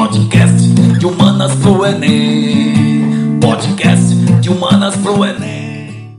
podcast de humanas pro Enem. Podcast de humanas pro Enem.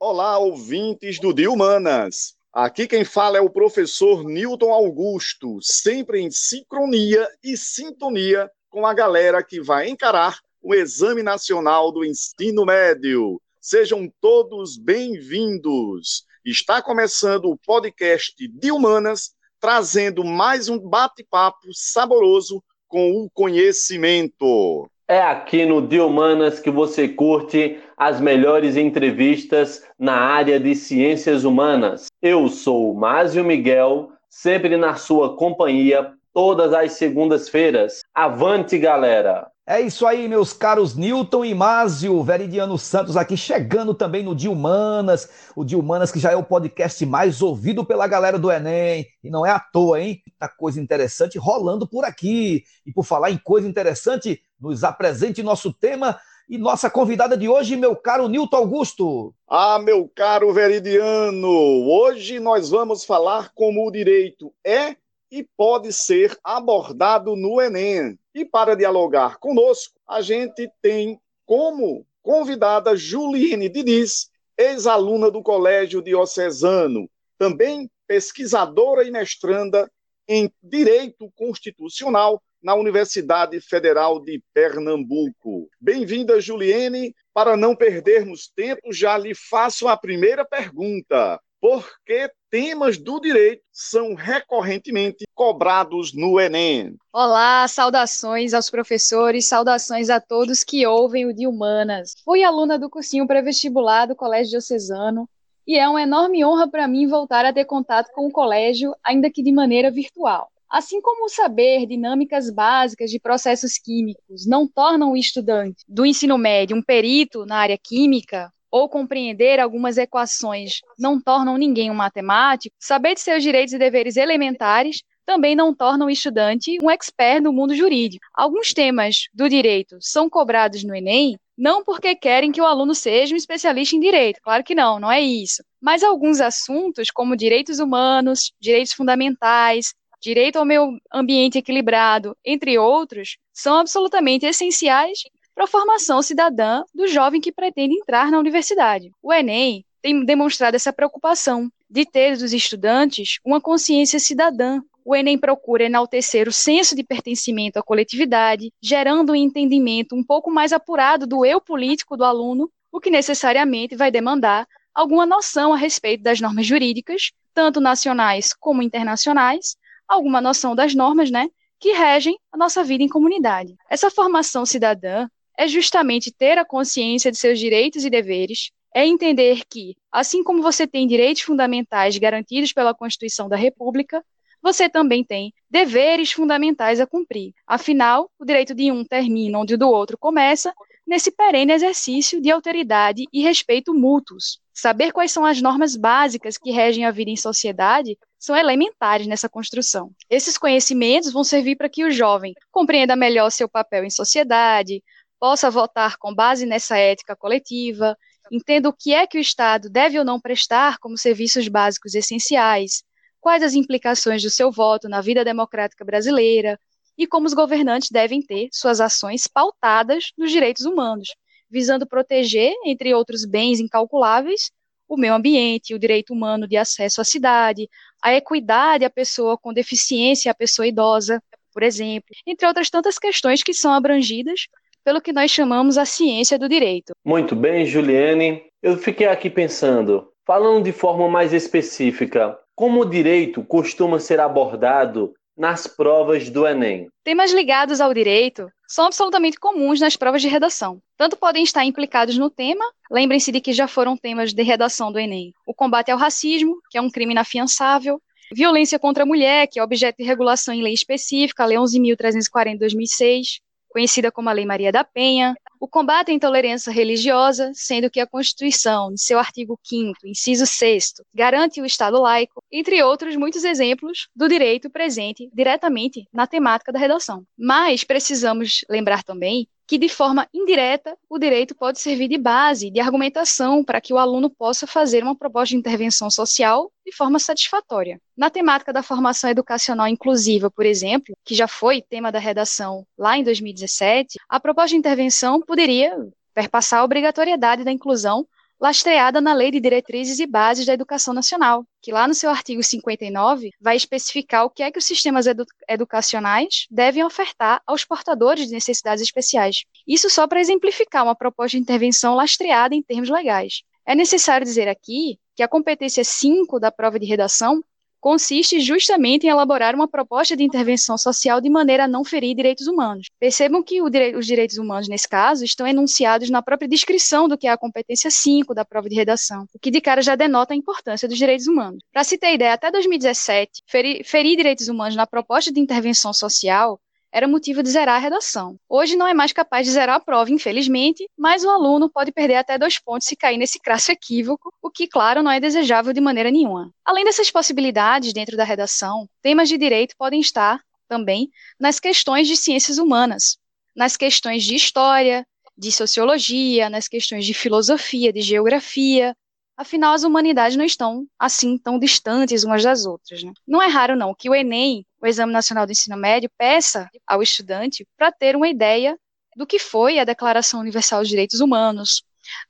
Olá, ouvintes do De Humanas. Aqui quem fala é o professor Newton Augusto, sempre em sincronia e sintonia com a galera que vai encarar o Exame Nacional do Ensino Médio. Sejam todos bem-vindos. Está começando o podcast de Humanas, trazendo mais um bate-papo saboroso com o conhecimento. É aqui no De Humanas que você curte as melhores entrevistas na área de ciências humanas. Eu sou o Másio Miguel, sempre na sua companhia, todas as segundas-feiras. Avante, galera! É isso aí, meus caros Newton e Másio, Veridiano Santos aqui chegando também no Dia Humanas, o Dia Humanas que já é o podcast mais ouvido pela galera do Enem, e não é à toa, hein? Muita coisa interessante rolando por aqui. E por falar em coisa interessante, nos apresente nosso tema e nossa convidada de hoje, meu caro Newton Augusto. Ah, meu caro Veridiano, hoje nós vamos falar como o direito é e pode ser abordado no Enem. E para dialogar conosco, a gente tem como convidada Juliane Diniz, ex-aluna do Colégio Diocesano, também pesquisadora e mestranda em Direito Constitucional na Universidade Federal de Pernambuco. Bem-vinda, Juliane. Para não perdermos tempo, já lhe faço a primeira pergunta porque temas do direito são recorrentemente cobrados no Enem. Olá, saudações aos professores, saudações a todos que ouvem o de Humanas. Fui aluna do cursinho pré-vestibular do Colégio Diocesano e é uma enorme honra para mim voltar a ter contato com o colégio, ainda que de maneira virtual. Assim como saber dinâmicas básicas de processos químicos não tornam o estudante do ensino médio um perito na área química, ou compreender algumas equações não tornam ninguém um matemático, saber de seus direitos e deveres elementares também não torna o estudante um expert no mundo jurídico. Alguns temas do direito são cobrados no Enem não porque querem que o aluno seja um especialista em direito, claro que não, não é isso. Mas alguns assuntos, como direitos humanos, direitos fundamentais, direito ao meio ambiente equilibrado, entre outros, são absolutamente essenciais para a formação cidadã do jovem que pretende entrar na universidade. O Enem tem demonstrado essa preocupação de ter dos estudantes uma consciência cidadã. O Enem procura enaltecer o senso de pertencimento à coletividade, gerando um entendimento um pouco mais apurado do eu político do aluno, o que necessariamente vai demandar alguma noção a respeito das normas jurídicas, tanto nacionais como internacionais, alguma noção das normas, né, que regem a nossa vida em comunidade. Essa formação cidadã é justamente ter a consciência de seus direitos e deveres, é entender que, assim como você tem direitos fundamentais garantidos pela Constituição da República, você também tem deveres fundamentais a cumprir. Afinal, o direito de um termina onde o do outro começa, nesse perene exercício de autoridade e respeito mútuos. Saber quais são as normas básicas que regem a vida em sociedade são elementares nessa construção. Esses conhecimentos vão servir para que o jovem compreenda melhor seu papel em sociedade, possa votar com base nessa ética coletiva, entenda o que é que o Estado deve ou não prestar como serviços básicos essenciais, quais as implicações do seu voto na vida democrática brasileira e como os governantes devem ter suas ações pautadas nos direitos humanos, visando proteger, entre outros bens incalculáveis, o meio ambiente, o direito humano de acesso à cidade, a equidade à pessoa com deficiência, à pessoa idosa, por exemplo, entre outras tantas questões que são abrangidas pelo que nós chamamos a ciência do direito. Muito bem, Juliane. Eu fiquei aqui pensando, falando de forma mais específica, como o direito costuma ser abordado nas provas do Enem? Temas ligados ao direito são absolutamente comuns nas provas de redação. Tanto podem estar implicados no tema, lembrem-se de que já foram temas de redação do Enem: o combate ao racismo, que é um crime inafiançável, violência contra a mulher, que é objeto de regulação em lei específica, a Lei 11.340 de 2006, conhecida como a Lei Maria da Penha, o combate à intolerância religiosa, sendo que a Constituição, em seu artigo 5 inciso 6 garante o Estado laico, entre outros muitos exemplos do direito presente diretamente na temática da redação. Mas precisamos lembrar também que de forma indireta o direito pode servir de base, de argumentação para que o aluno possa fazer uma proposta de intervenção social de forma satisfatória. Na temática da formação educacional inclusiva, por exemplo, que já foi tema da redação lá em 2017, a proposta de intervenção poderia perpassar a obrigatoriedade da inclusão lastreada na Lei de Diretrizes e Bases da Educação Nacional, que lá no seu artigo 59 vai especificar o que é que os sistemas edu educacionais devem ofertar aos portadores de necessidades especiais. Isso só para exemplificar uma proposta de intervenção lastreada em termos legais. É necessário dizer aqui que a competência 5 da prova de redação consiste justamente em elaborar uma proposta de intervenção social de maneira a não ferir direitos humanos. Percebam que os direitos humanos, nesse caso, estão enunciados na própria descrição do que é a competência 5 da prova de redação, o que de cara já denota a importância dos direitos humanos. Para se ter ideia, até 2017, ferir, ferir direitos humanos na proposta de intervenção social era motivo de zerar a redação. Hoje não é mais capaz de zerar a prova, infelizmente, mas o aluno pode perder até dois pontos se cair nesse crasso equívoco, o que, claro, não é desejável de maneira nenhuma. Além dessas possibilidades dentro da redação, temas de direito podem estar também nas questões de ciências humanas, nas questões de história, de sociologia, nas questões de filosofia, de geografia, Afinal, as humanidades não estão assim tão distantes umas das outras. Né? Não é raro, não, que o Enem, o Exame Nacional do Ensino Médio, peça ao estudante para ter uma ideia do que foi a Declaração Universal dos Direitos Humanos,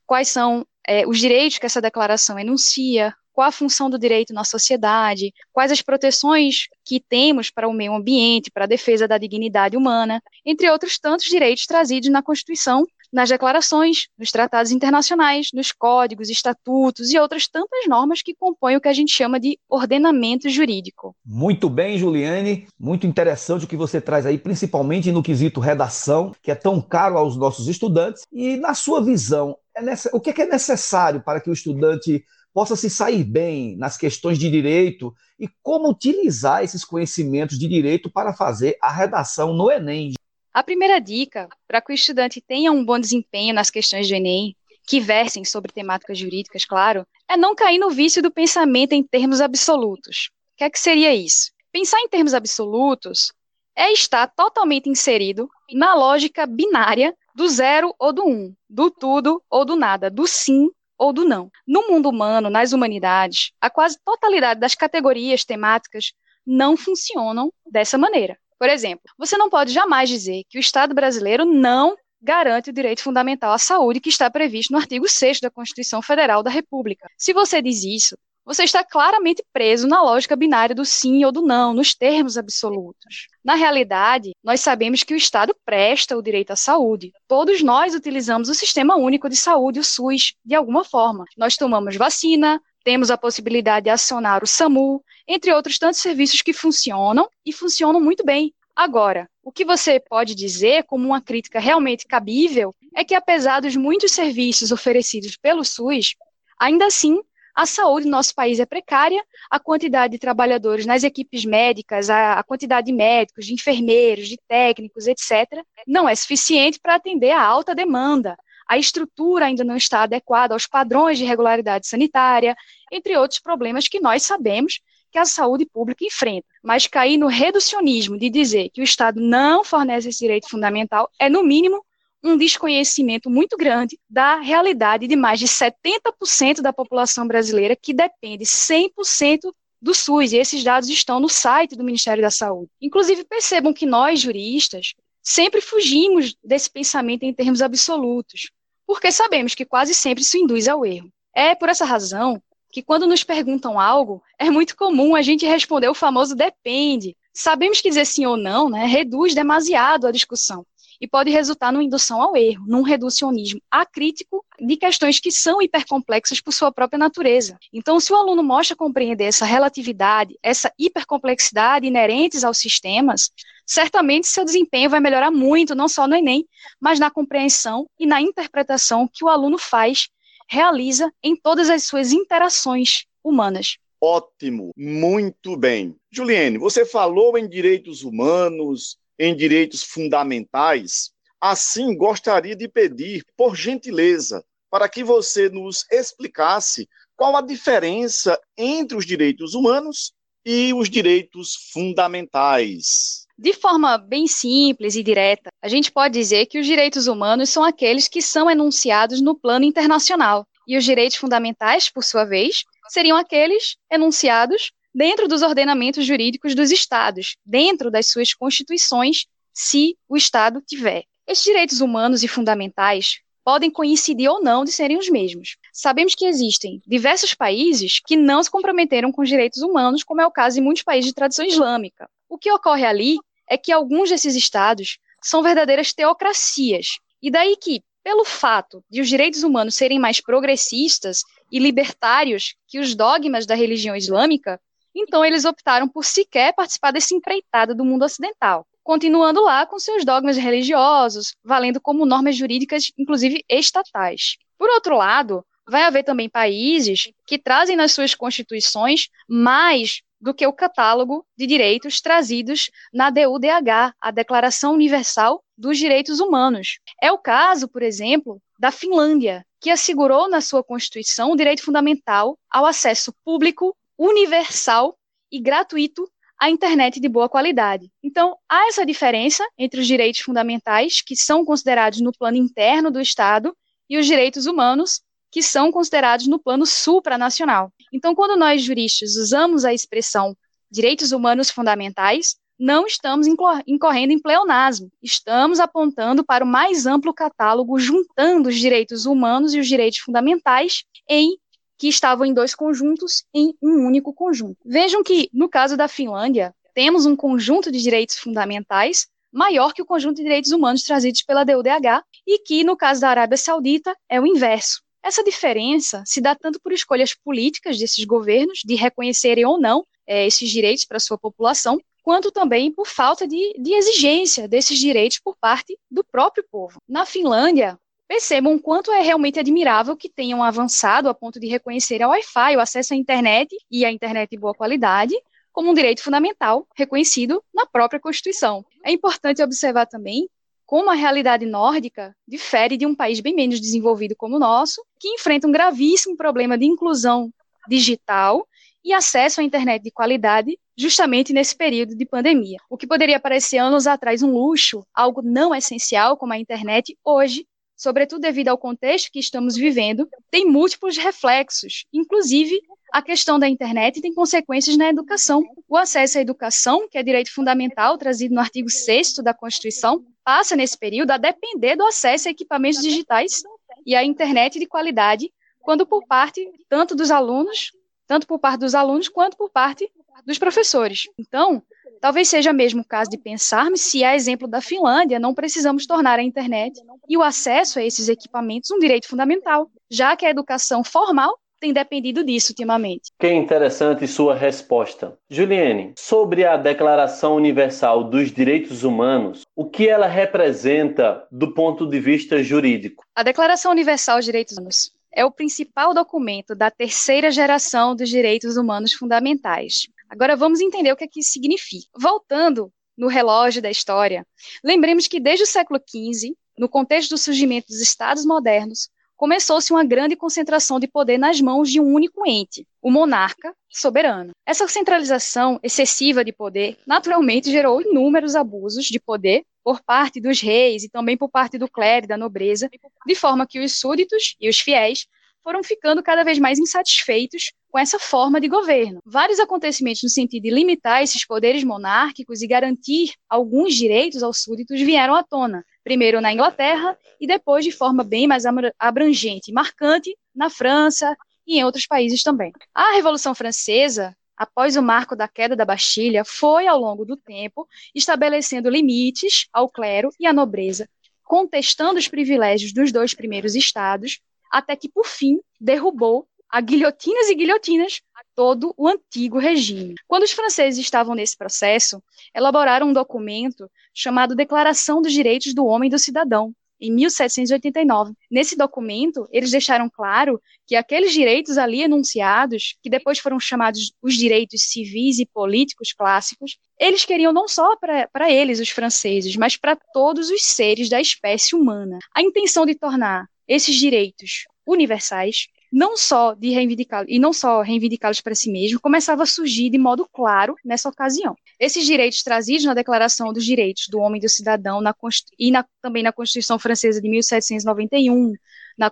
quais são é, os direitos que essa declaração enuncia, qual a função do direito na sociedade, quais as proteções que temos para o meio ambiente, para a defesa da dignidade humana, entre outros tantos direitos trazidos na Constituição nas declarações, nos tratados internacionais, nos códigos, estatutos e outras tantas normas que compõem o que a gente chama de ordenamento jurídico. Muito bem, Juliane, muito interessante o que você traz aí, principalmente no quesito redação, que é tão caro aos nossos estudantes. E na sua visão, é nessa... o que é, que é necessário para que o estudante possa se sair bem nas questões de direito e como utilizar esses conhecimentos de direito para fazer a redação no Enem? A primeira dica para que o estudante tenha um bom desempenho nas questões do Enem, que versem sobre temáticas jurídicas, claro, é não cair no vício do pensamento em termos absolutos. O que é que seria isso? Pensar em termos absolutos é estar totalmente inserido na lógica binária do zero ou do um, do tudo ou do nada, do sim ou do não. No mundo humano, nas humanidades, a quase totalidade das categorias temáticas não funcionam dessa maneira. Por exemplo, você não pode jamais dizer que o Estado brasileiro não garante o direito fundamental à saúde que está previsto no artigo 6 da Constituição Federal da República. Se você diz isso, você está claramente preso na lógica binária do sim ou do não, nos termos absolutos. Na realidade, nós sabemos que o Estado presta o direito à saúde. Todos nós utilizamos o Sistema Único de Saúde, o SUS, de alguma forma. Nós tomamos vacina, temos a possibilidade de acionar o SAMU, entre outros tantos serviços que funcionam e funcionam muito bem. Agora, o que você pode dizer, como uma crítica realmente cabível, é que apesar dos muitos serviços oferecidos pelo SUS, ainda assim a saúde no nosso país é precária, a quantidade de trabalhadores nas equipes médicas, a, quantidade de médicos, de enfermeiros, de técnicos, etc., não é suficiente para atender a alta demanda a estrutura ainda não está adequada aos padrões de regularidade sanitária, entre outros problemas que nós sabemos que a saúde pública enfrenta. Mas cair no reducionismo de dizer que o Estado não fornece esse direito fundamental é, no mínimo, um desconhecimento muito grande da realidade de mais de 70% da população brasileira que depende 100% do SUS, e esses dados estão no site do Ministério da Saúde. Inclusive, percebam que nós, juristas, sempre fugimos desse pensamento em termos absolutos porque sabemos que quase sempre isso induz ao erro. É por essa razão que, quando nos perguntam algo, é muito comum a gente responder o famoso depende. Sabemos que dizer sim ou não né, reduz demasiado a discussão e pode resultar numa indução ao erro, num reducionismo acrítico de questões que são hipercomplexas por sua própria natureza. Então, se o aluno mostra compreender essa relatividade, essa hipercomplexidade inerentes aos sistemas, certamente seu desempenho vai melhorar muito, não só no Enem, mas na compreensão e na interpretação que o aluno faz, realiza em todas as suas interações humanas. Ótimo, muito bem. Juliane, você falou em direitos humanos, em direitos fundamentais. Assim, gostaria de pedir, por gentileza, para que você nos explicasse qual a diferença entre os direitos humanos e os direitos fundamentais. De forma bem simples e direta, a gente pode dizer que os direitos humanos são aqueles que são enunciados no plano internacional, e os direitos fundamentais, por sua vez, seriam aqueles enunciados dentro dos ordenamentos jurídicos dos estados, dentro das suas constituições, se o estado tiver. Esses direitos humanos e fundamentais podem coincidir ou não de serem os mesmos. Sabemos que existem diversos países que não se comprometeram com os direitos humanos, como é o caso de muitos países de tradição islâmica. O que ocorre ali é que alguns desses estados são verdadeiras teocracias. E daí que, pelo fato de os direitos humanos serem mais progressistas e libertários que os dogmas da religião islâmica, então eles optaram por sequer participar dessa empreitada do mundo ocidental continuando lá com seus dogmas religiosos, valendo como normas jurídicas, inclusive estatais. Por outro lado, vai haver também países que trazem nas suas constituições mais do que o catálogo de direitos trazidos na DUDH, a Declaração Universal dos Direitos Humanos. É o caso, por exemplo, da Finlândia, que assegurou na sua Constituição o direito fundamental ao acesso público, universal e gratuito a internet de boa qualidade. Então, há essa diferença entre os direitos fundamentais, que são considerados no plano interno do Estado, e os direitos humanos, que são considerados no plano supranacional. Então, quando nós juristas usamos a expressão direitos humanos fundamentais, não estamos incorrendo em pleonasmo, estamos apontando para o mais amplo catálogo, juntando os direitos humanos e os direitos fundamentais em que estavam em dois conjuntos em um único conjunto. Vejam que, no caso da Finlândia, temos um conjunto de direitos fundamentais maior que o conjunto de direitos humanos trazidos pela DUDH e que, no caso da Arábia Saudita, é o inverso. Essa diferença se dá tanto por escolhas políticas desses governos de reconhecerem ou não é, esses direitos para sua população, quanto também por falta de, de exigência desses direitos por parte do próprio povo. Na Finlândia, percebam quanto é realmente admirável que tenham avançado a ponto de reconhecer a Wi-Fi, o acesso à internet e à internet de boa qualidade, como um direito fundamental reconhecido na própria Constituição. É importante observar também como a realidade nórdica difere de um país bem menos desenvolvido como o nosso, que enfrenta um gravíssimo problema de inclusão digital e acesso à internet de qualidade justamente nesse período de pandemia. O que poderia parecer anos atrás um luxo, algo não essencial como a internet, hoje sobretudo devido ao contexto que estamos vivendo, tem múltiplos reflexos, inclusive a questão da internet tem consequências na educação. O acesso à educação, que é direito fundamental trazido no artigo 6 da Constituição, passa nesse período a depender do acesso a equipamentos digitais e à internet de qualidade, quando por parte tanto dos alunos, tanto por parte dos alunos quanto por parte dos professores. Então, Talvez seja mesmo o caso de pensarmos se, a exemplo da Finlândia, não precisamos tornar a internet e o acesso a esses equipamentos um direito fundamental, já que a educação formal tem dependido disso ultimamente. Que interessante sua resposta. Juliane, sobre a Declaração Universal dos Direitos Humanos, o que ela representa do ponto de vista jurídico? A Declaração Universal dos Direitos Humanos é o principal documento da terceira geração dos direitos humanos fundamentais. Agora vamos entender o que, é que isso significa. Voltando no relógio da história, lembremos que desde o século XV, no contexto do surgimento dos estados modernos, começou-se uma grande concentração de poder nas mãos de um único ente, o monarca soberano. Essa centralização excessiva de poder naturalmente gerou inúmeros abusos de poder por parte dos reis e também por parte do clero e da nobreza, de forma que os súditos e os fiéis foram ficando cada vez mais insatisfeitos com essa forma de governo. Vários acontecimentos no sentido de limitar esses poderes monárquicos e garantir alguns direitos aos súditos vieram à tona, primeiro na Inglaterra e depois de forma bem mais abrangente e marcante na França e em outros países também. A Revolução Francesa, após o marco da queda da Bastilha, foi ao longo do tempo estabelecendo limites ao clero e à nobreza, contestando os privilégios dos dois primeiros estados, até que por fim derrubou a guilhotinas e guilhotinas todo o antigo regime. Quando os franceses estavam nesse processo, elaboraram um documento chamado Declaração dos Direitos do Homem e do Cidadão, em 1789. Nesse documento, eles deixaram claro que aqueles direitos ali enunciados, que depois foram chamados os direitos civis e políticos clássicos, eles queriam não só para eles, os franceses, mas para todos os seres da espécie humana. A intenção de tornar esses direitos universais não só de reivindicar e não só reivindicá-los para si mesmo, começava a surgir de modo claro nessa ocasião. Esses direitos trazidos na Declaração dos Direitos do Homem e do Cidadão na, e na, também na Constituição Francesa de 1791, na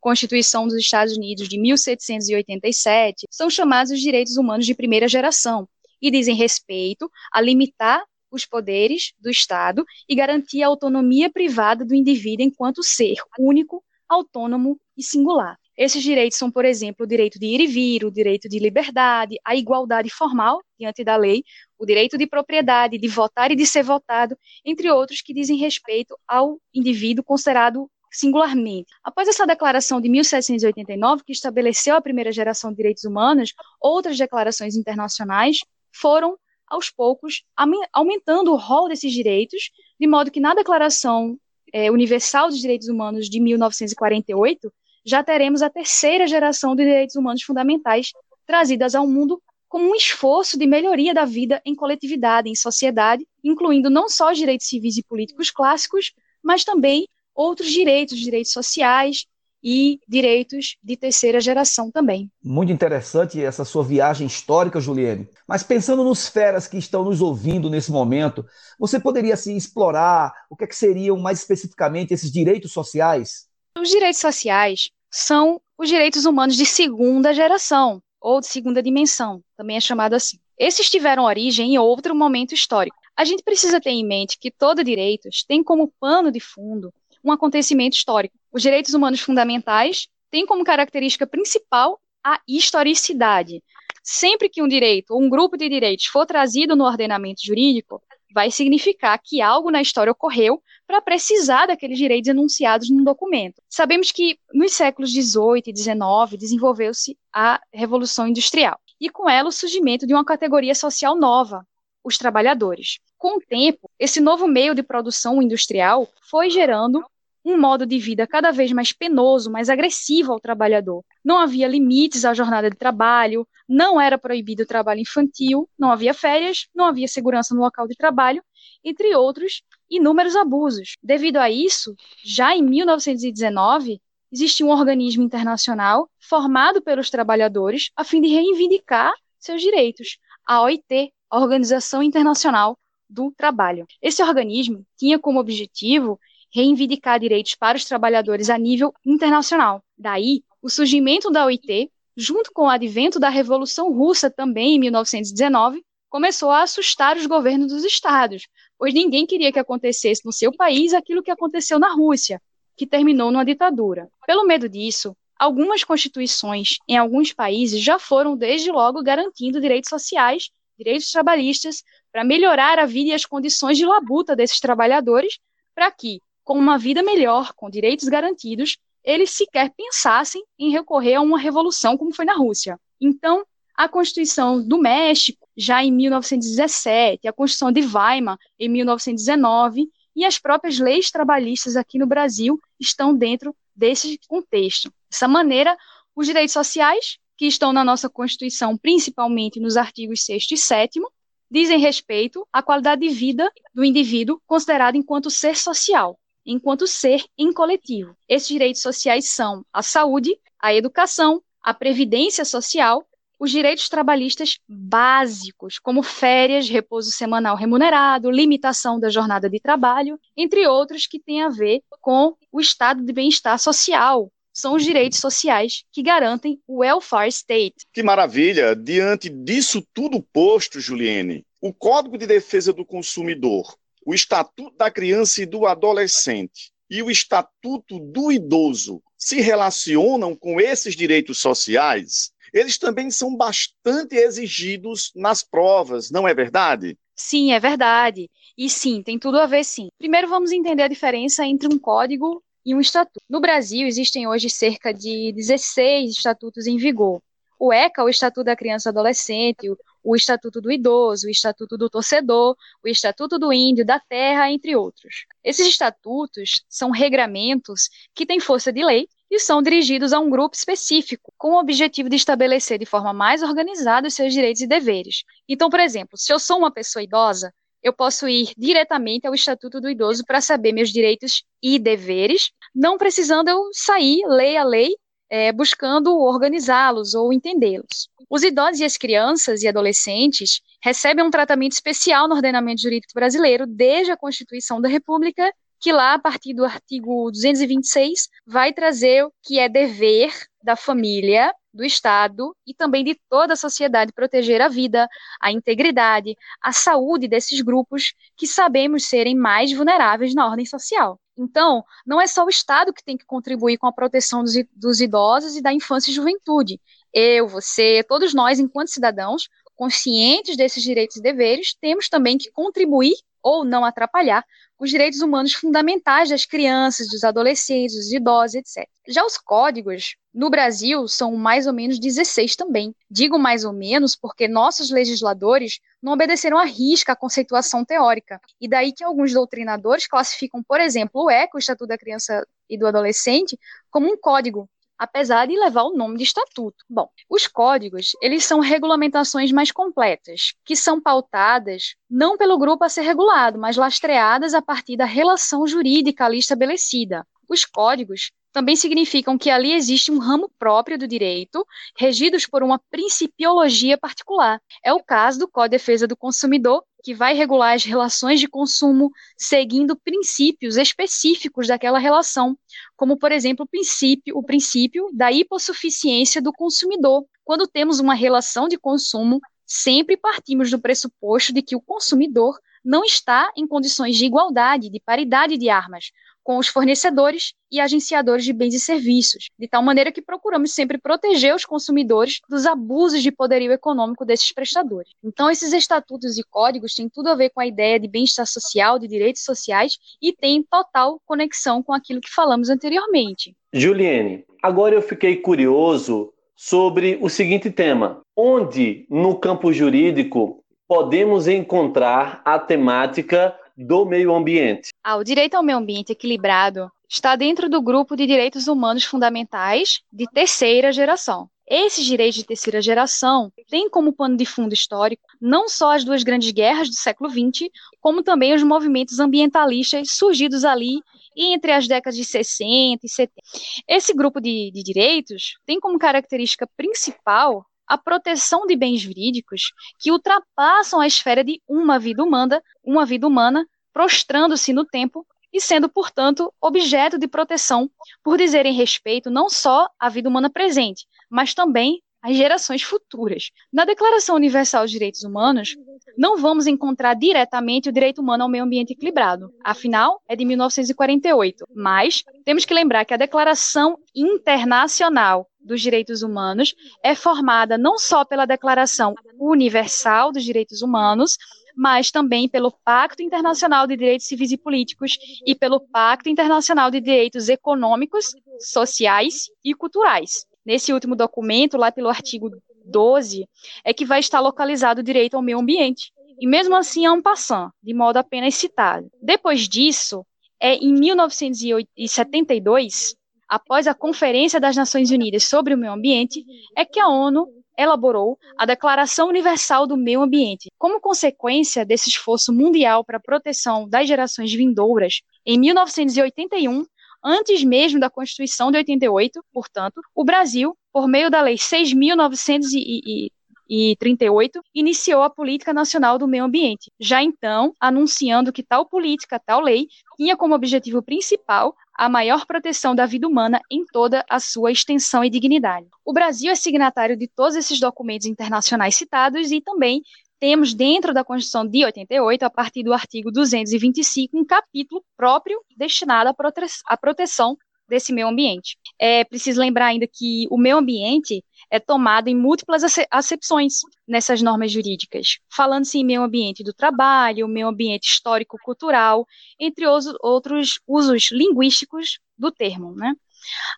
Constituição dos Estados Unidos de 1787, são chamados os direitos humanos de primeira geração e dizem respeito a limitar os poderes do Estado e garantir a autonomia privada do indivíduo enquanto ser único, autônomo e singular. Esses direitos são, por exemplo, o direito de ir e vir, o direito de liberdade, a igualdade formal diante da lei, o direito de propriedade, de votar e de ser votado, entre outros que dizem respeito ao indivíduo considerado singularmente. Após essa declaração de 1789, que estabeleceu a primeira geração de direitos humanos, outras declarações internacionais foram, aos poucos, aumentando o rol desses direitos, de modo que na Declaração é, Universal dos Direitos Humanos de 1948, já teremos a terceira geração de direitos humanos fundamentais trazidas ao mundo como um esforço de melhoria da vida em coletividade, em sociedade, incluindo não só os direitos civis e políticos clássicos, mas também outros direitos, direitos sociais e direitos de terceira geração também. Muito interessante essa sua viagem histórica, Juliane. Mas pensando nos feras que estão nos ouvindo nesse momento, você poderia se assim, explorar o que, é que seriam mais especificamente esses direitos sociais? Os direitos sociais são os direitos humanos de segunda geração ou de segunda dimensão, também é chamado assim. Esses tiveram origem em outro momento histórico. A gente precisa ter em mente que todo direitos tem como pano de fundo um acontecimento histórico. Os direitos humanos fundamentais têm como característica principal a historicidade. Sempre que um direito ou um grupo de direitos for trazido no ordenamento jurídico, vai significar que algo na história ocorreu para precisar daqueles direitos enunciados num documento. Sabemos que nos séculos 18 e 19 desenvolveu-se a Revolução Industrial e com ela o surgimento de uma categoria social nova, os trabalhadores. Com o tempo, esse novo meio de produção industrial foi gerando um modo de vida cada vez mais penoso, mais agressivo ao trabalhador. Não havia limites à jornada de trabalho, não era proibido o trabalho infantil, não havia férias, não havia segurança no local de trabalho, entre outros inúmeros abusos. Devido a isso, já em 1919, existia um organismo internacional formado pelos trabalhadores a fim de reivindicar seus direitos, a OIT, a Organização Internacional do Trabalho. Esse organismo tinha como objetivo reivindicar direitos para os trabalhadores a nível internacional. Daí, o surgimento da OIT, junto com o advento da Revolução Russa também em 1919, começou a assustar os governos dos estados, pois ninguém queria que acontecesse no seu país aquilo que aconteceu na Rússia, que terminou numa ditadura. Pelo medo disso, algumas constituições em alguns países já foram desde logo garantindo direitos sociais direitos trabalhistas, para melhorar a vida e as condições de labuta desses trabalhadores, para que, com uma vida melhor, com direitos garantidos, eles sequer pensassem em recorrer a uma revolução como foi na Rússia. Então, a Constituição do México, já em 1917, a Constituição de Weimar, em 1919, e as próprias leis trabalhistas aqui no Brasil estão dentro desse contexto. Dessa maneira, os direitos sociais que estão na nossa Constituição, principalmente nos artigos 6 e 7, dizem respeito à qualidade de vida do indivíduo considerado enquanto ser social, enquanto ser em coletivo. Esses direitos sociais são a saúde, a educação, a previdência social, os direitos trabalhistas básicos, como férias, repouso semanal remunerado, limitação da jornada de trabalho, entre outros que têm a ver com o estado de bem-estar social, são os direitos sociais que garantem o welfare state. Que maravilha! Diante disso tudo posto, Juliene, o Código de Defesa do Consumidor, o Estatuto da Criança e do Adolescente e o Estatuto do Idoso se relacionam com esses direitos sociais, eles também são bastante exigidos nas provas, não é verdade? Sim, é verdade. E sim, tem tudo a ver sim. Primeiro vamos entender a diferença entre um código e um estatuto. No Brasil, existem hoje cerca de 16 estatutos em vigor. O ECA, o Estatuto da Criança e Adolescente, o Estatuto do Idoso, o Estatuto do Torcedor, o Estatuto do Índio, da Terra, entre outros. Esses estatutos são regramentos que têm força de lei e são dirigidos a um grupo específico, com o objetivo de estabelecer de forma mais organizada os seus direitos e deveres. Então, por exemplo, se eu sou uma pessoa idosa, eu posso ir diretamente ao Estatuto do Idoso para saber meus direitos e deveres, não precisando eu sair, ler a lei é, buscando organizá-los ou entendê-los. Os idosos e as crianças e adolescentes recebem um tratamento especial no ordenamento jurídico brasileiro desde a Constituição da República, que lá, a partir do artigo 226, vai trazer o que é dever da família do Estado e também de toda a sociedade proteger a vida, a integridade, a saúde desses grupos que sabemos serem mais vulneráveis na ordem social. Então, não é só o Estado que tem que contribuir com a proteção dos, dos idosos e da infância e juventude. Eu, você, todos nós, enquanto cidadãos, conscientes desses direitos e deveres, temos também que contribuir ou não atrapalhar os direitos humanos fundamentais das crianças, dos adolescentes, dos idosos, etc. Já os códigos, no Brasil, são mais ou menos 16 também. Digo mais ou menos porque nossos legisladores não obedeceram à risca a conceituação teórica. E daí que alguns doutrinadores classificam, por exemplo, o ECA, o Estatuto da Criança e do Adolescente, como um código, apesar de levar o nome de estatuto. Bom, os códigos, eles são regulamentações mais completas, que são pautadas não pelo grupo a ser regulado, mas lastreadas a partir da relação jurídica ali estabelecida. Os códigos também significam que ali existe um ramo próprio do direito, regidos por uma principiologia particular. É o caso do Código de Defesa do Consumidor, que vai regular as relações de consumo seguindo princípios específicos daquela relação, como por exemplo o princípio, o princípio da hipossuficiência do consumidor. Quando temos uma relação de consumo, sempre partimos do pressuposto de que o consumidor não está em condições de igualdade, de paridade de armas, com os fornecedores e agenciadores de bens e serviços, de tal maneira que procuramos sempre proteger os consumidores dos abusos de poderio econômico desses prestadores. Então, esses estatutos e códigos têm tudo a ver com a ideia de bem-estar social, de direitos sociais e têm total conexão com aquilo que falamos anteriormente. Juliane, agora eu fiquei curioso sobre o seguinte tema: onde no campo jurídico podemos encontrar a temática do meio ambiente? Ah, o direito ao meio ambiente equilibrado está dentro do grupo de direitos humanos fundamentais de terceira geração. Esses direitos de terceira geração têm como pano de fundo histórico não só as duas grandes guerras do século XX, como também os movimentos ambientalistas surgidos ali entre as décadas de 60 e 70. Esse grupo de, de direitos tem como característica principal a proteção de bens jurídicos que ultrapassam a esfera de uma vida humana, uma vida humana, prostrando-se no tempo e sendo, portanto, objeto de proteção por dizerem respeito não só à vida humana presente, mas também às gerações futuras. Na Declaração Universal dos Direitos Humanos, não vamos encontrar diretamente o direito humano ao meio ambiente equilibrado. Afinal, é de 1948. Mas temos que lembrar que a Declaração Internacional dos Direitos Humanos é formada não só pela Declaração Universal dos Direitos Humanos, mas também pelo Pacto Internacional de Direitos Civis e Políticos e pelo Pacto Internacional de Direitos Econômicos, Sociais e Culturais. Nesse último documento, lá pelo artigo 12, é que vai estar localizado o direito ao meio ambiente. E mesmo assim é um passant, de modo apenas citado. Depois disso, é em 1972, após a Conferência das Nações Unidas sobre o Meio Ambiente, é que a ONU elaborou a Declaração Universal do Meio Ambiente. Como consequência desse esforço mundial para a proteção das gerações vindouras, em 1981, antes mesmo da Constituição de 88, portanto, o Brasil, por meio da Lei 6.938, iniciou a Política Nacional do Meio Ambiente, já então anunciando que tal política, tal lei, tinha como objetivo principal a maior proteção da vida humana em toda a sua extensão e dignidade. O Brasil é signatário de todos esses documentos internacionais citados e também temos dentro da Constituição de 88, a partir do artigo 225, um capítulo próprio destinado à, prote à proteção desse meio ambiente. É preciso lembrar ainda que o meio ambiente é tomado em múltiplas acepções nessas normas jurídicas, falando-se em meio ambiente do trabalho, meio ambiente histórico-cultural, entre os outros usos linguísticos do termo, né?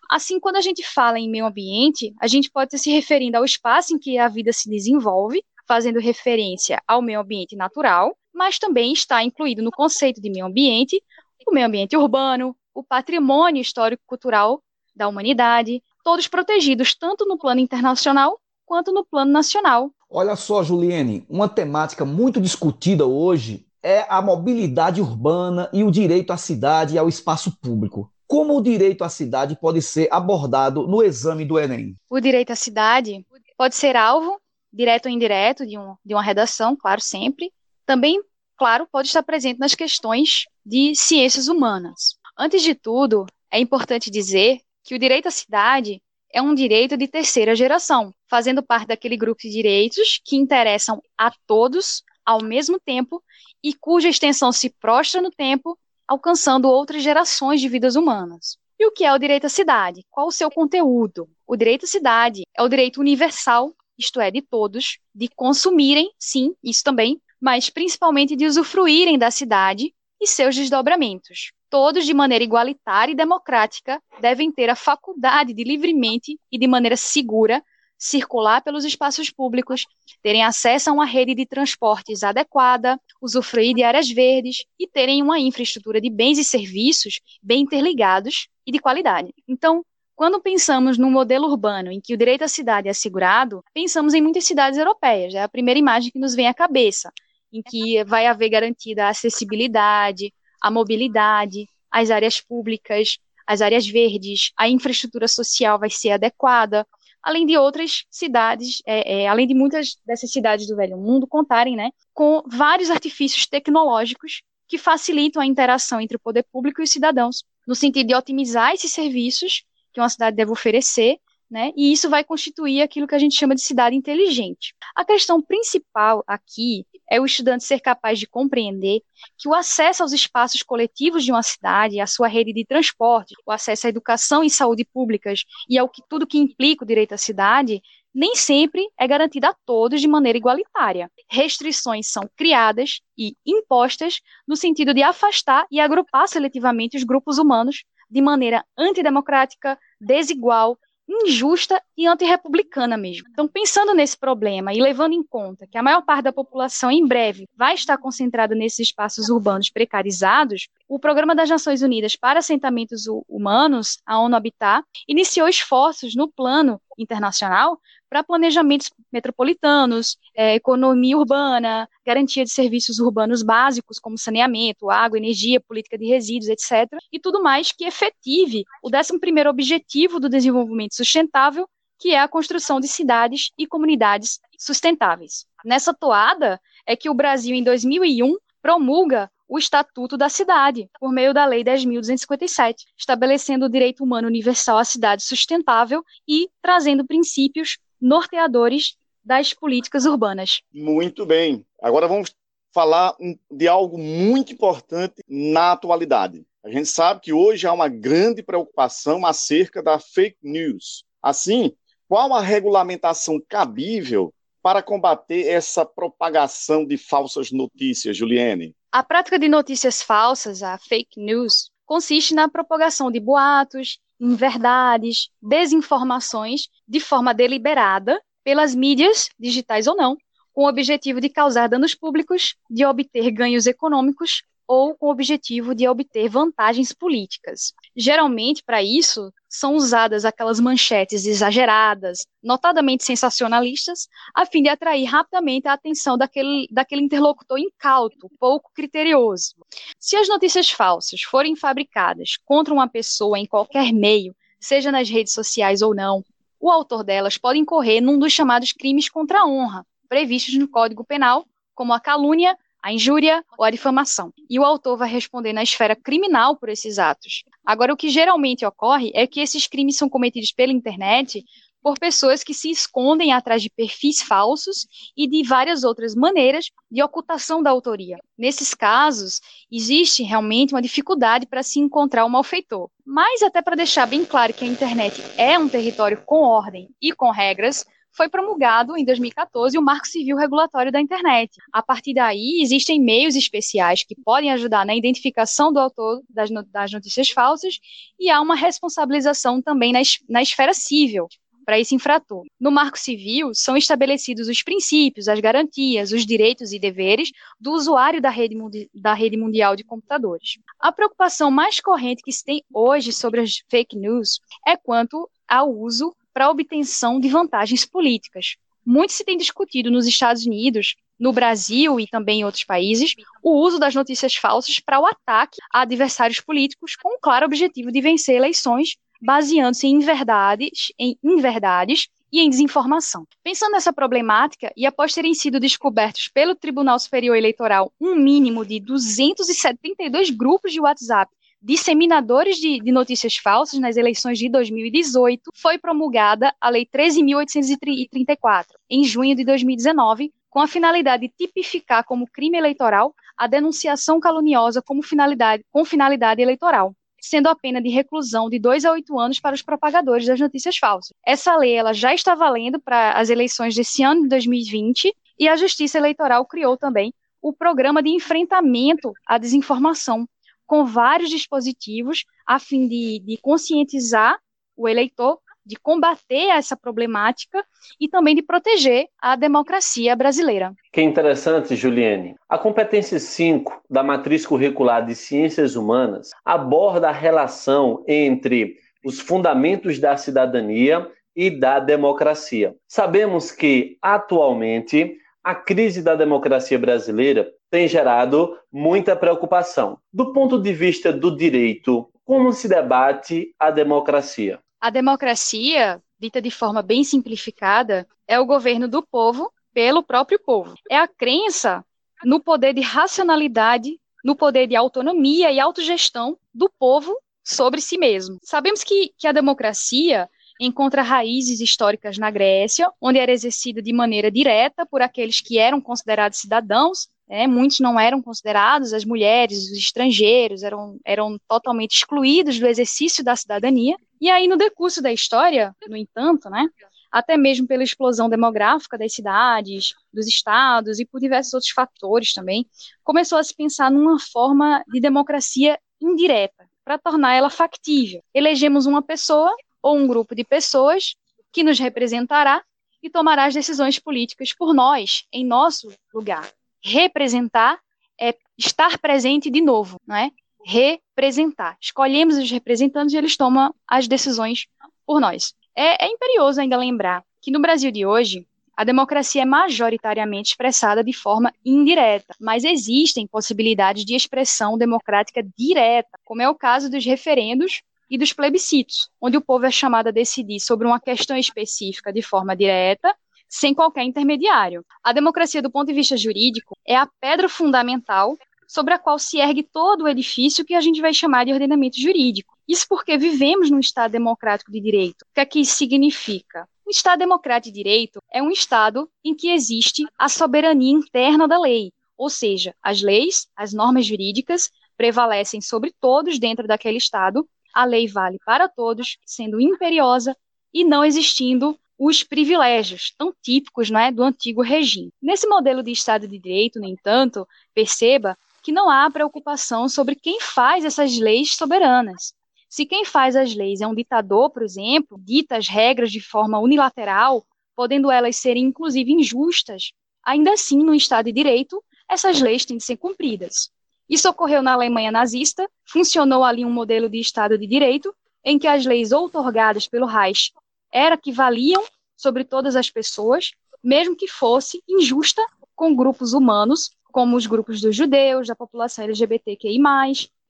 Assim, quando a gente fala em meio ambiente, a gente pode estar se referindo ao espaço em que a vida se desenvolve, fazendo referência ao meio ambiente natural, mas também está incluído no conceito de meio ambiente o meio ambiente urbano, o patrimônio histórico-cultural da humanidade, todos protegidos tanto no plano internacional quanto no plano nacional. Olha só, Juliane, uma temática muito discutida hoje é a mobilidade urbana e o direito à cidade e ao espaço público. como o direito à cidade pode ser abordado no exame do Enem? O direito à cidade pode ser alvo, direto ou indireto, de, um, de uma redação, claro, sempre. Também, claro, pode estar presente nas questões de ciências humanas. Antes de tudo, é importante dizer que o direito à cidade é um direito de terceira geração, fazendo parte daquele grupo de direitos que interessam a todos ao mesmo tempo e cuja extensão se prostra no tempo, alcançando outras gerações de vidas humanas. E o que é o direito à cidade? Qual o seu conteúdo? O direito à cidade é o direito universal, isto é, de todos, de consumirem, sim, isso também, mas principalmente de usufruírem da cidade e seus desdobramentos. Todos, de maneira igualitária e democrática, devem ter a faculdade de livremente e de maneira segura circular pelos espaços públicos, terem acesso a uma rede de transportes adequada, usufruir de áreas verdes e terem uma infraestrutura de bens e serviços bem interligados e de qualidade. Então, quando pensamos num modelo urbano em que o direito à cidade é assegurado, pensamos em muitas cidades europeias. É a primeira imagem que nos vem à cabeça em que vai haver garantida a acessibilidade, a mobilidade, as áreas públicas, as áreas verdes, a infraestrutura social vai ser adequada, além de outras cidades, é, é, além de muitas dessas cidades do velho mundo contarem, né, com vários artifícios tecnológicos que facilitam a interação entre o poder público e os cidadãos, no sentido de otimizar esses serviços que uma cidade deve oferecer né? E isso vai constituir aquilo que a gente chama de cidade inteligente. A questão principal aqui é o estudante ser capaz de compreender que o acesso aos espaços coletivos de uma cidade, a sua rede de transporte, o acesso à educação e saúde públicas e ao que tudo que implica o direito à cidade, nem sempre é garantido a todos de maneira igualitária. Restrições são criadas e impostas no sentido de afastar e agrupar seletivamente os grupos humanos de maneira antidemocrática, desigual injusta e antirrepublicana mesmo. Então, pensando nesse problema e levando em conta que a maior parte da população em breve vai estar concentrada nesses espaços urbanos precarizados, o Programa das Nações Unidas para Assentamentos Humanos, a ONU Habitat, iniciou esforços no plano internacional para planejamentos metropolitanos, é, economia urbana, garantia de serviços urbanos básicos como saneamento, água, energia, política de resíduos, etc. E tudo mais que efetive o 11º objetivo do desenvolvimento sustentável, que é a construção de cidades e comunidades sustentáveis. Nessa toada é que o Brasil, em 2001, promulga o Estatuto da Cidade, por meio da Lei 10.257, estabelecendo o direito humano universal à cidade sustentável e trazendo princípios norteadores das políticas urbanas. Muito bem. Agora vamos falar de algo muito importante na atualidade. A gente sabe que hoje há uma grande preocupação acerca da fake news. Assim, qual a regulamentação cabível para combater essa propagação de falsas notícias, Juliane? A prática de notícias falsas, a fake news, consiste na propagação de boatos, inverdades, desinformações de forma deliberada pelas mídias, digitais ou não, com o objetivo de causar danos públicos, de obter ganhos econômicos ou com o objetivo de obter vantagens políticas. Geralmente, para isso, são usadas aquelas manchetes exageradas, notadamente sensacionalistas, a fim de atrair rapidamente a atenção daquele, daquele interlocutor incauto, pouco criterioso. Se as notícias falsas forem fabricadas contra uma pessoa em qualquer meio, seja nas redes sociais ou não, o autor delas pode incorrer num dos chamados crimes contra a honra, previstos no Código Penal, como a calúnia, a injúria ou a difamação. E o autor vai responder na esfera criminal por esses atos. Agora, o que geralmente ocorre é que esses crimes são cometidos pela internet por pessoas que se escondem atrás de perfis falsos e de várias outras maneiras de ocultação da autoria. Nesses casos, existe realmente uma dificuldade para se encontrar o malfeitor. Mas, até para deixar bem claro que a internet é um território com ordem e com regras, foi promulgado em 2014 o Marco Civil Regulatório da Internet. A partir daí, existem meios especiais que podem ajudar na identificação do autor das, das notícias falsas e há uma responsabilização também na, na esfera civil para esse infrator. No Marco Civil, são estabelecidos os princípios, as garantias, os direitos e deveres do usuário da rede, da rede mundial de computadores. A preocupação mais corrente que se tem hoje sobre as fake news é quanto ao uso para obtenção de vantagens políticas. Muito se tem discutido nos Estados Unidos, no Brasil e também em outros países, o uso das notícias falsas para o ataque a adversários políticos com o claro objetivo de vencer eleições, baseando-se em inverdades, em inverdades e em desinformação. Pensando nessa problemática, e após terem sido descobertos pelo Tribunal Superior Eleitoral um mínimo de 272 grupos de WhatsApp disseminadores de, de, notícias falsas nas eleições de 2018, foi promulgada a Lei 13.834, em junho de 2019, com a finalidade de tipificar como crime eleitoral a denunciação caluniosa como finalidade, com finalidade eleitoral, sendo a pena de reclusão de dois a oito anos para os propagadores das notícias falsas. Essa lei ela já está valendo para as eleições desse ano de 2020 e a Justiça Eleitoral criou também o programa de enfrentamento à desinformação, com vários dispositivos a fim de, de conscientizar o eleitor de combater essa problemática e também de proteger a democracia brasileira. Que interessante, Juliane. A competência 5 da matriz curricular de Ciências Humanas aborda a relação entre os fundamentos da cidadania e da democracia. Sabemos que, atualmente, a crise da democracia brasileira tem gerado muita preocupação. Do ponto de vista do direito, como se debate a democracia? A democracia, dita de forma bem simplificada, é o governo do povo pelo próprio povo. É a crença no poder de racionalidade, no poder de autonomia e autogestão do povo sobre si mesmo. Sabemos que, que a democracia encontra raízes históricas na Grécia, onde era exercida de maneira direta por aqueles que eram considerados cidadãos, né? muitos não eram considerados, as mulheres, os estrangeiros eram, eram totalmente excluídos do exercício da cidadania. E aí, no decurso da história, no entanto, né, até mesmo pela explosão demográfica das cidades, dos estados e por diversos outros fatores também, começou a se pensar numa forma de democracia indireta, para tornar ela factível. Elegemos uma pessoa ou um grupo de pessoas que nos representará e tomará as decisões políticas por nós, em nosso lugar. Representar é estar presente de novo, não é? Representar. Escolhemos os representantes e eles tomam as decisões por nós. É, é imperioso ainda lembrar que no Brasil de hoje, a democracia é majoritariamente expressada de forma indireta, mas existem possibilidades de expressão democrática direta, como é o caso dos referendos e dos plebiscitos, onde o povo é chamado a decidir sobre uma questão específica de forma direta, sem qualquer intermediário. A democracia, do ponto de vista jurídico, é a pedra fundamental sobre a qual se ergue todo o edifício que a gente vai chamar de ordenamento jurídico. Isso porque vivemos num Estado democrático de direito. O que é que isso significa? Um Estado democrático de direito é um Estado em que existe a soberania interna da lei, ou seja, as leis, as normas jurídicas prevalecem sobre todos dentro daquele Estado a lei vale para todos, sendo imperiosa e não existindo os privilégios tão típicos é, do antigo regime. Nesse modelo de Estado de Direito, no entanto, perceba que não há preocupação sobre quem faz essas leis soberanas. Se quem faz as leis é um ditador, por exemplo, dita as regras de forma unilateral, podendo elas serem inclusive injustas, ainda assim, no Estado de Direito, essas leis têm de ser cumpridas. Isso ocorreu na Alemanha nazista, funcionou ali um modelo de Estado de Direito, em que as leis outorgadas pelo Reich era que valiam sobre todas as pessoas, mesmo que fosse injusta com grupos humanos, como os grupos dos judeus, da população LGBTQI+,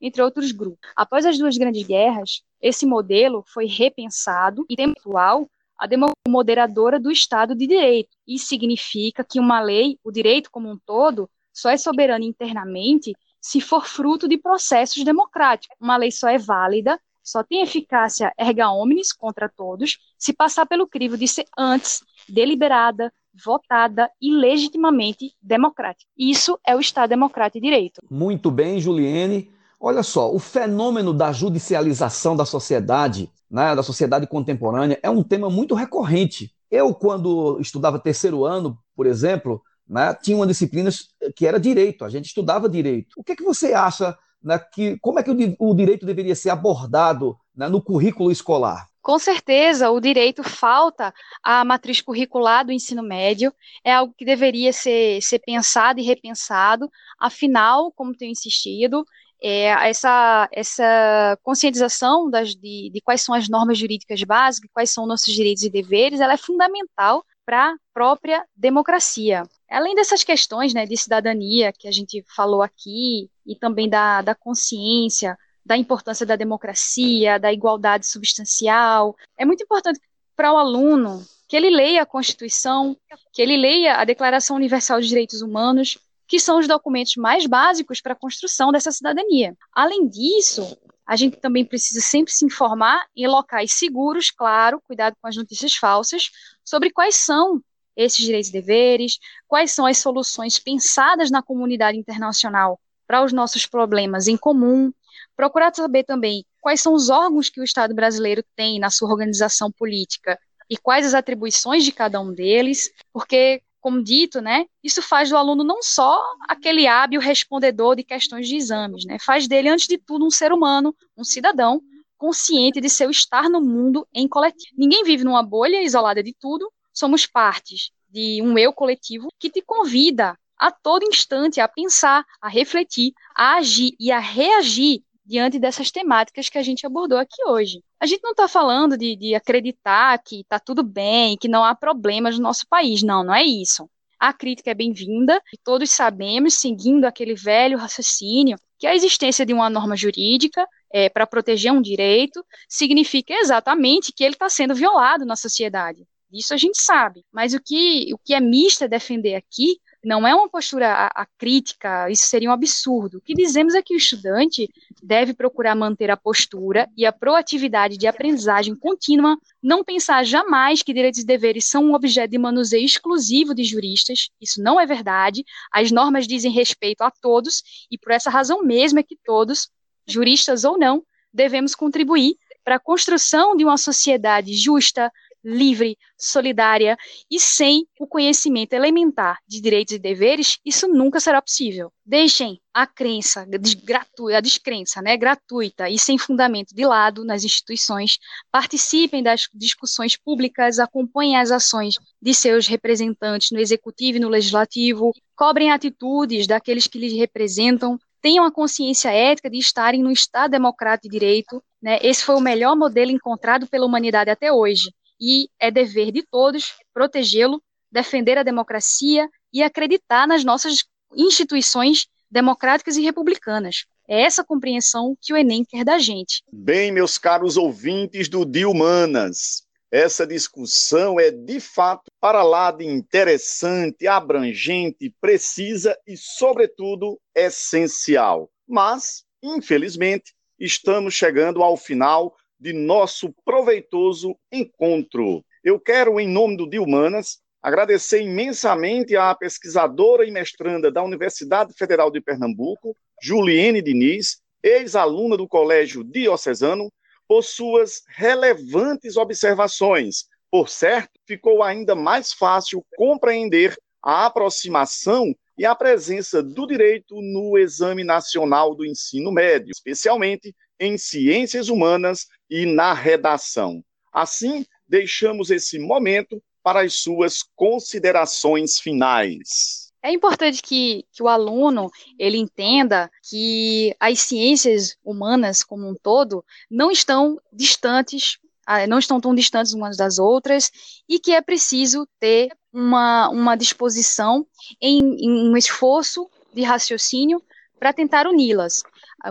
entre outros grupos. Após as duas grandes guerras, esse modelo foi repensado e, tempo atual, a moderadora do Estado de Direito. Isso significa que uma lei, o direito como um todo, só é soberano internamente se for fruto de processos democráticos. Uma lei só é válida, só tem eficácia erga omnes contra todos, se passar pelo crivo de ser antes deliberada, votada e legitimamente democrática. Isso é o Estado democrático de direito. Muito bem, Juliene. Olha só, o fenômeno da judicialização da sociedade, né, da sociedade contemporânea, é um tema muito recorrente. Eu, quando estudava terceiro ano, por exemplo, né, tinha uma disciplina que era direito, a gente estudava direito. O que, é que você acha né, que como é que o, o direito deveria ser abordado né, no currículo escolar? Com certeza, o direito falta à matriz curricular do ensino médio, é algo que deveria ser, ser pensado e repensado, afinal, como tenho insistido, é, essa, essa conscientização das, de, de quais são as normas jurídicas básicas, quais são nossos direitos e deveres, ela é fundamental para a própria democracia Além dessas questões né, de cidadania que a gente falou aqui, e também da, da consciência, da importância da democracia, da igualdade substancial, é muito importante para o aluno que ele leia a Constituição, que ele leia a Declaração Universal de Direitos Humanos, que são os documentos mais básicos para a construção dessa cidadania. Além disso, a gente também precisa sempre se informar em locais seguros, claro, cuidado com as notícias falsas, sobre quais são esses direitos e deveres, quais são as soluções pensadas na comunidade internacional para os nossos problemas em comum, procurar saber também quais são os órgãos que o Estado brasileiro tem na sua organização política e quais as atribuições de cada um deles, porque como dito, né, isso faz do aluno não só aquele hábil respondedor de questões de exames, né, faz dele, antes de tudo, um ser humano, um cidadão, consciente de seu estar no mundo em coletivo. Ninguém vive numa bolha isolada de tudo, somos partes de um eu coletivo que te convida a todo instante a pensar, a refletir, a agir e a reagir diante dessas temáticas que a gente abordou aqui hoje. A gente não está falando de, de acreditar que está tudo bem, que não há problemas no nosso país. Não, não é isso. A crítica é bem-vinda e todos sabemos, seguindo aquele velho raciocínio, que a existência de uma norma jurídica é, para proteger um direito significa exatamente que ele está sendo violado na sociedade. Isso a gente sabe. Mas o que, o que é mista defender aqui não é uma postura crítica, isso seria um absurdo. O que dizemos é que o estudante deve procurar manter a postura e a proatividade de aprendizagem contínua, não pensar jamais que direitos e deveres são um objeto de manuseio exclusivo de juristas, isso não é verdade. As normas dizem respeito a todos e por essa razão mesmo é que todos, juristas ou não, devemos contribuir para a construção de uma sociedade justa, livre, solidária e sem o conhecimento elementar de direitos e deveres, isso nunca será possível. Deixem a crença gratuita, a descrença, né, gratuita e sem fundamento de lado nas instituições, participem das discussões públicas, acompanhem as ações de seus representantes no executivo e no legislativo, cobrem atitudes daqueles que lhes representam, tenham a consciência ética de estarem no Estado democrático de direito. Né? Esse foi o melhor modelo encontrado pela humanidade até hoje e é dever de todos protegê-lo, defender a democracia e acreditar nas nossas instituições democráticas e republicanas. É essa compreensão que o Enem quer da gente. Bem, meus caros ouvintes do Dia Humanas, essa discussão é de fato para lá de interessante, abrangente, precisa e, sobretudo, essencial. Mas, infelizmente, estamos chegando ao final de nosso proveitoso encontro. Eu quero, em nome do Dilmanas, agradecer imensamente à pesquisadora e mestranda da Universidade Federal de Pernambuco, Juliene Diniz, ex-aluna do Colégio Diocesano, por suas relevantes observações. Por certo, ficou ainda mais fácil compreender a aproximação e a presença do direito no Exame Nacional do Ensino Médio, especialmente em ciências humanas e na redação. Assim, deixamos esse momento para as suas considerações finais. É importante que, que o aluno ele entenda que as ciências humanas como um todo não estão distantes, ah, não estão tão distantes umas das outras e que é preciso ter uma, uma disposição em, em um esforço de raciocínio para tentar uni-las.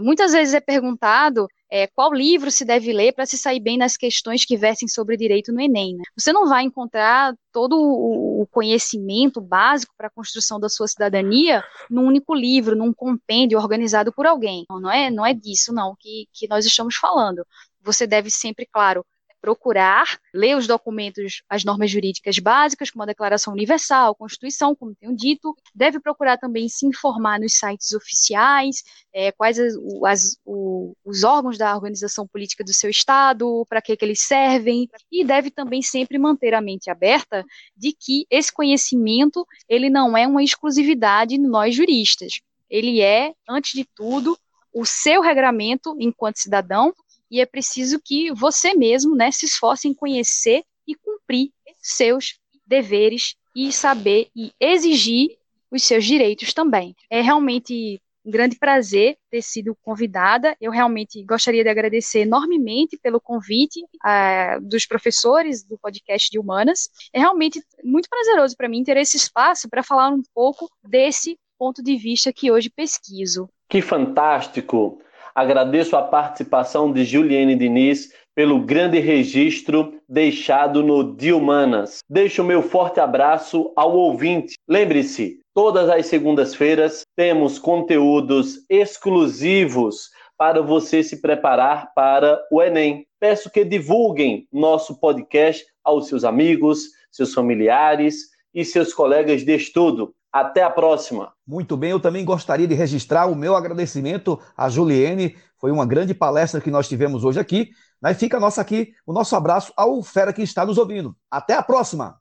Muitas vezes é perguntado é, qual livro se deve ler para se sair bem nas questões que versem sobre direito no Enem. Né? Você não vai encontrar todo o conhecimento básico para a construção da sua cidadania num único livro, num compêndio organizado por alguém. Não, não é, não é disso, não, que, que nós estamos falando. Você deve sempre, claro, procurar ler os documentos, as normas jurídicas básicas, como a Declaração Universal, a Constituição, como tenho dito, deve procurar também se informar nos sites oficiais, é, quais as, as, o, os órgãos da organização política do seu Estado, para que, que eles servem, e deve também sempre manter a mente aberta de que esse conhecimento ele não é uma exclusividade nós juristas. Ele é, antes de tudo, o seu regramento enquanto cidadão e é preciso que você mesmo né, se esforce em conhecer e cumprir seus deveres e saber e exigir os seus direitos também. É realmente um grande prazer ter sido convidada. Eu realmente gostaria de agradecer enormemente pelo convite uh, dos professores do podcast de Humanas. É realmente muito prazeroso para mim ter esse espaço para falar um pouco desse ponto de vista que hoje pesquiso. Que fantástico! Agradeço a participação de Juliane Diniz pelo grande registro deixado no De Humanas. Deixo meu forte abraço ao ouvinte. Lembre-se, todas as segundas-feiras temos conteúdos exclusivos para você se preparar para o Enem. Peço que divulguem nosso podcast aos seus amigos, seus familiares e seus colegas de estudo. Até a próxima. Muito bem, eu também gostaria de registrar o meu agradecimento a Juliene. Foi uma grande palestra que nós tivemos hoje aqui. Mas fica nosso aqui o nosso abraço ao fera que está nos ouvindo. Até a próxima.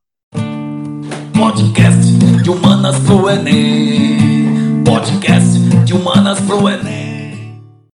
Podcast de Humanas pro Enem. Podcast de Humanas pro Enem.